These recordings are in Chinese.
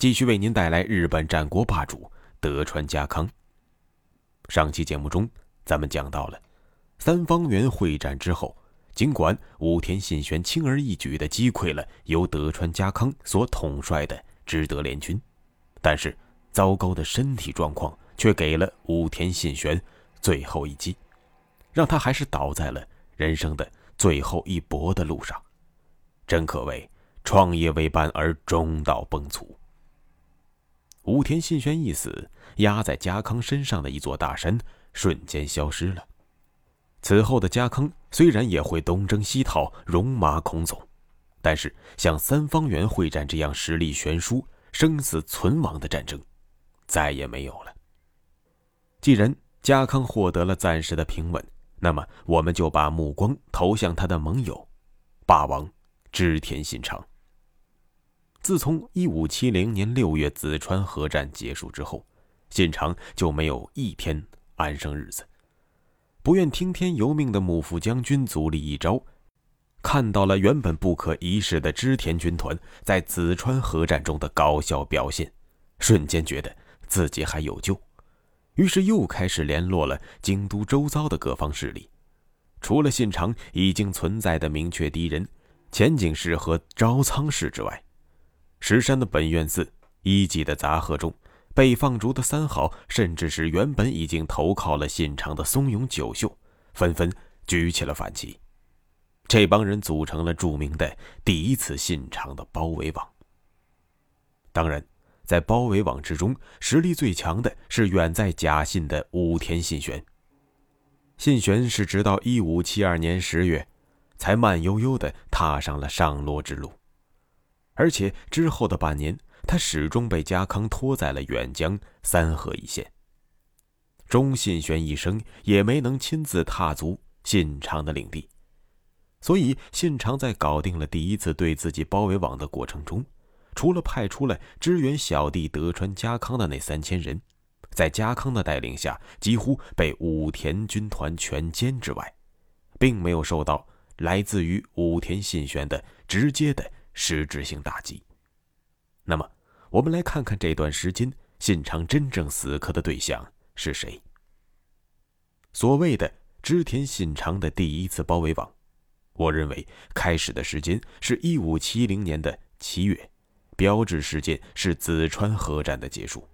继续为您带来日本战国霸主德川家康。上期节目中，咱们讲到了三方原会战之后，尽管武田信玄轻而易举地击溃了由德川家康所统帅的知德联军，但是糟糕的身体状况却给了武田信玄最后一击，让他还是倒在了人生的最后一搏的路上。真可谓创业未半而中道崩殂。武田信玄一死，压在家康身上的一座大山瞬间消失了。此后的家康虽然也会东征西讨、戎马倥偬，但是像三方原会战这样实力悬殊、生死存亡的战争，再也没有了。既然家康获得了暂时的平稳，那么我们就把目光投向他的盟友——霸王织田信长。自从一五七零年六月紫川河战结束之后，信长就没有一天安生日子。不愿听天由命的幕府将军足利义昭，看到了原本不可一世的织田军团在紫川河战中的高效表现，瞬间觉得自己还有救，于是又开始联络了京都周遭的各方势力。除了信长已经存在的明确敌人前景氏和朝仓氏之外，石山的本愿寺、一级的杂贺中，被放逐的三好，甚至是原本已经投靠了信长的松永九秀，纷纷举起了反旗。这帮人组成了著名的第一次信长的包围网。当然，在包围网之中，实力最强的是远在甲信的武田信玄。信玄是直到一五七二年十月，才慢悠悠地踏上了上洛之路。而且之后的半年，他始终被家康拖在了远江三河一线。钟信玄一生也没能亲自踏足信长的领地，所以信长在搞定了第一次对自己包围网的过程中，除了派出了支援小弟德川家康的那三千人，在家康的带领下几乎被武田军团全歼之外，并没有受到来自于武田信玄的直接的。实质性打击。那么，我们来看看这段时间信长真正死磕的对象是谁。所谓的织田信长的第一次包围网，我认为开始的时间是一五七零年的七月，标志事件是紫川河战的结束，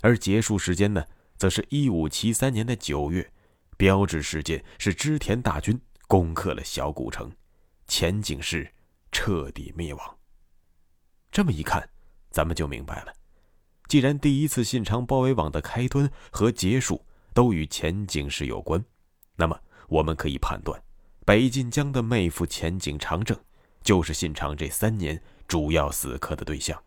而结束时间呢，则是一五七三年的九月，标志事件是织田大军攻克了小谷城，前景是。彻底灭亡。这么一看，咱们就明白了。既然第一次信长包围网的开端和结束都与前景氏有关，那么我们可以判断，北近江的妹夫前景长政，就是信长这三年主要死磕的对象。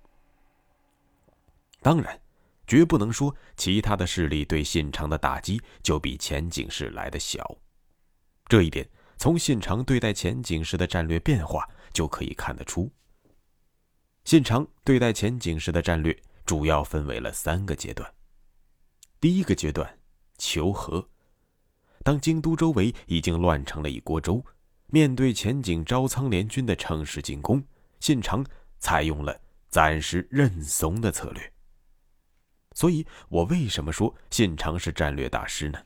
当然，绝不能说其他的势力对信长的打击就比前景氏来的小。这一点，从信长对待前景时的战略变化。就可以看得出，信长对待前景时的战略主要分为了三个阶段。第一个阶段，求和。当京都周围已经乱成了一锅粥，面对前景招仓联军的乘势进攻，信长采用了暂时认怂的策略。所以，我为什么说信长是战略大师呢？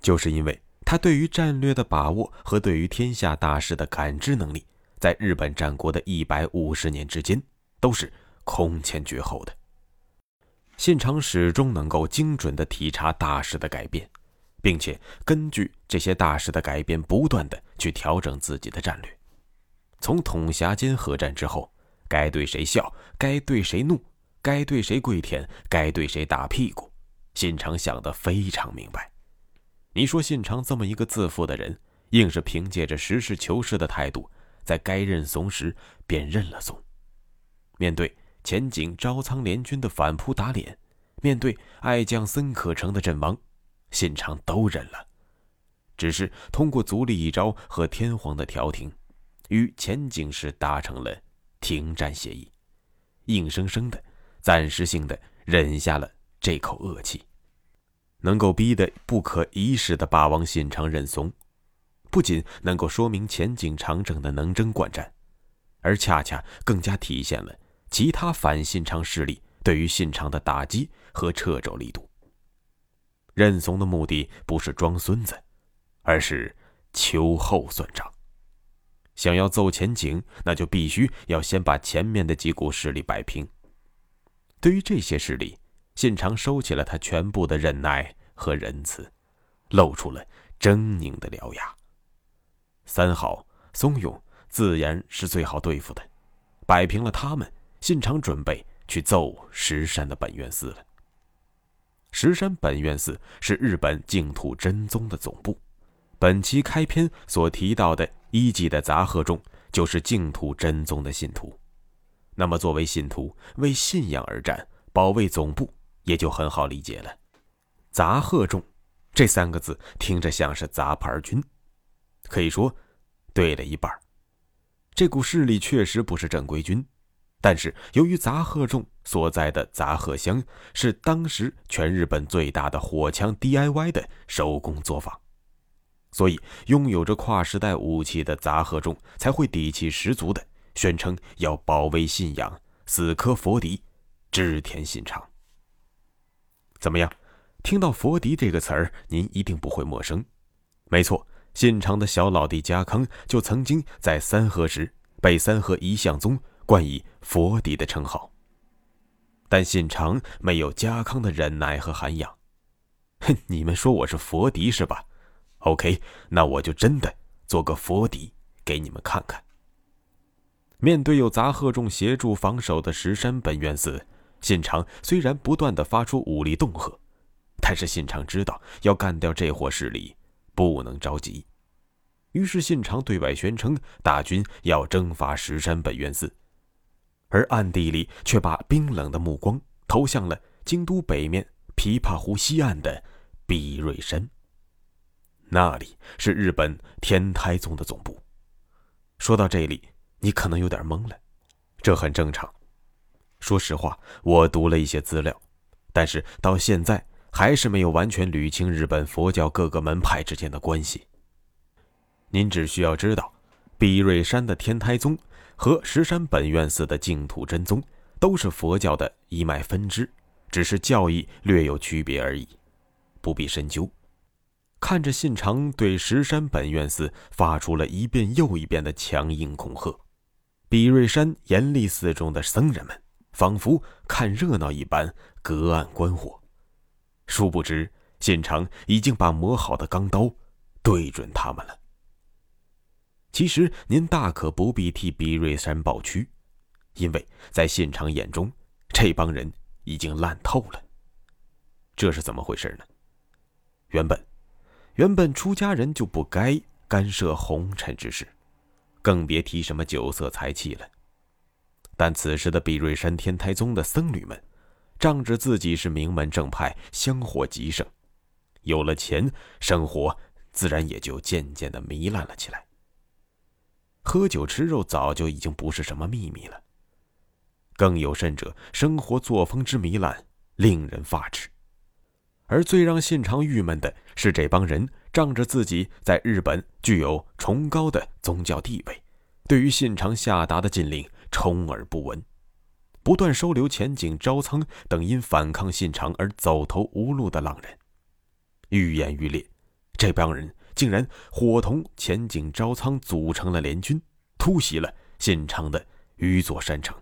就是因为他对于战略的把握和对于天下大势的感知能力。在日本战国的一百五十年之间，都是空前绝后的。信长始终能够精准地体察大势的改变，并且根据这些大势的改变，不断地去调整自己的战略。从统辖间合战之后，该对谁笑，该对谁怒，该对谁跪舔，该对谁打屁股，信长想得非常明白。你说信长这么一个自负的人，硬是凭借着实事求是的态度。在该认怂时便认了怂。面对前景招仓联军的反扑打脸，面对爱将森可成的阵亡，信长都忍了，只是通过足利一招和天皇的调停，与前景氏达成了停战协议，硬生生的、暂时性的忍下了这口恶气，能够逼得不可一世的霸王信长认怂，不仅能够说明前景长政的能征惯战。而恰恰更加体现了其他反信长势力对于信长的打击和掣肘力度。认怂的目的不是装孙子，而是秋后算账。想要奏前景，那就必须要先把前面的几股势力摆平。对于这些势力，信长收起了他全部的忍耐和仁慈，露出了狰狞的獠牙。三好松永。自然是最好对付的，摆平了他们，信长准备去揍石山的本愿寺了。石山本愿寺是日本净土真宗的总部，本期开篇所提到的一季的杂贺众就是净土真宗的信徒。那么，作为信徒为信仰而战，保卫总部也就很好理解了。杂贺众这三个字听着像是杂牌军，可以说对了一半。这股势力确实不是正规军，但是由于杂贺众所在的杂贺乡是当时全日本最大的火枪 DIY 的手工作坊，所以拥有着跨时代武器的杂贺众才会底气十足的宣称要保卫信仰，死磕佛敌，织田信长。怎么样？听到“佛笛”这个词儿，您一定不会陌生。没错。信长的小老弟家康就曾经在三河时被三河一向宗冠以“佛笛”的称号，但信长没有家康的忍耐和涵养。哼，你们说我是佛笛是吧？OK，那我就真的做个佛笛给你们看看。面对有杂贺众协助防守的石山本愿寺，信长虽然不断的发出武力恫吓，但是信长知道要干掉这伙势力。不能着急，于是信长对外宣称大军要征伐石山本愿寺，而暗地里却把冰冷的目光投向了京都北面琵琶湖西岸的比瑞山。那里是日本天台宗的总部。说到这里，你可能有点懵了，这很正常。说实话，我读了一些资料，但是到现在。还是没有完全捋清日本佛教各个门派之间的关系。您只需要知道，比瑞山的天台宗和石山本愿寺的净土真宗都是佛教的一脉分支，只是教义略有区别而已，不必深究。看着信长对石山本愿寺发出了一遍又一遍的强硬恐吓，比瑞山严厉寺中的僧人们仿佛看热闹一般，隔岸观火。殊不知，现场已经把磨好的钢刀对准他们了。其实，您大可不必替比瑞山抱屈，因为在现场眼中，这帮人已经烂透了。这是怎么回事呢？原本，原本出家人就不该干涉红尘之事，更别提什么酒色财气了。但此时的比瑞山天台宗的僧侣们。仗着自己是名门正派，香火极盛，有了钱，生活自然也就渐渐的糜烂了起来。喝酒吃肉早就已经不是什么秘密了，更有甚者，生活作风之糜烂，令人发指。而最让信长郁闷的是，这帮人仗着自己在日本具有崇高的宗教地位，对于信长下达的禁令充耳不闻。不断收留前景招仓等因反抗信长而走投无路的浪人，愈演愈烈。这帮人竟然伙同前景招仓组成了联军，突袭了信长的宇佐山城，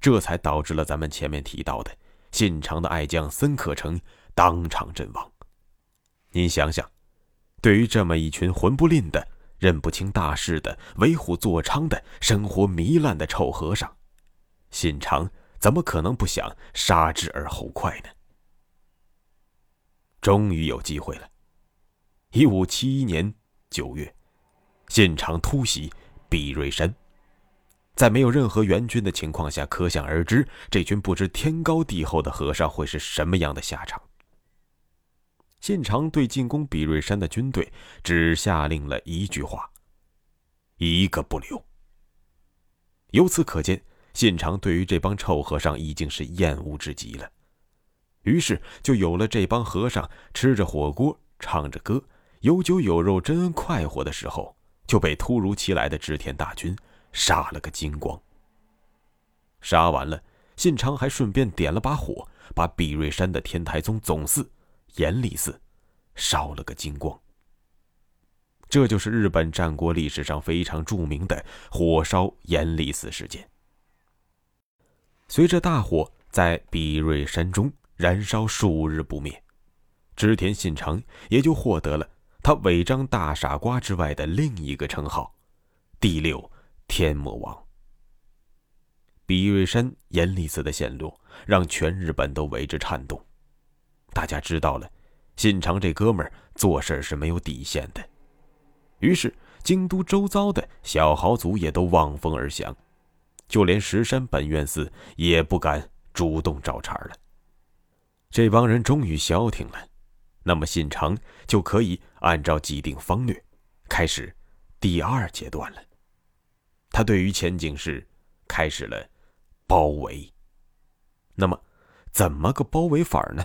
这才导致了咱们前面提到的信长的爱将森可成当场阵亡。您想想，对于这么一群混不吝的、认不清大事的、为虎作伥的、生活糜烂的臭和尚。信长怎么可能不想杀之而后快呢？终于有机会了。一五七一年九月，信长突袭比瑞山，在没有任何援军的情况下，可想而知，这群不知天高地厚的和尚会是什么样的下场。信长对进攻比瑞山的军队只下令了一句话：“一个不留。”由此可见，信长对于这帮臭和尚已经是厌恶至极了。于是就有了这帮和尚吃着火锅、唱着歌、有酒有肉、真快活的时候，就被突如其来的织田大军杀了个精光。杀完了，信长还顺便点了把火，把比瑞山的天台宗总寺延历寺烧了个精光。这就是日本战国历史上非常著名的火烧延历寺事件。随着大火在比瑞山中燃烧数日不灭，织田信长也就获得了他违章大傻瓜之外的另一个称号——第六天魔王。比瑞山延历寺的陷落让全日本都为之颤动，大家知道了，信长这哥们儿做事是没有底线的。于是，京都周遭的小豪族也都望风而降，就连石山本愿寺也不敢主动找茬了。这帮人终于消停了，那么信长就可以按照既定方略，开始第二阶段了。他对于前景是开始了包围。那么，怎么个包围法呢？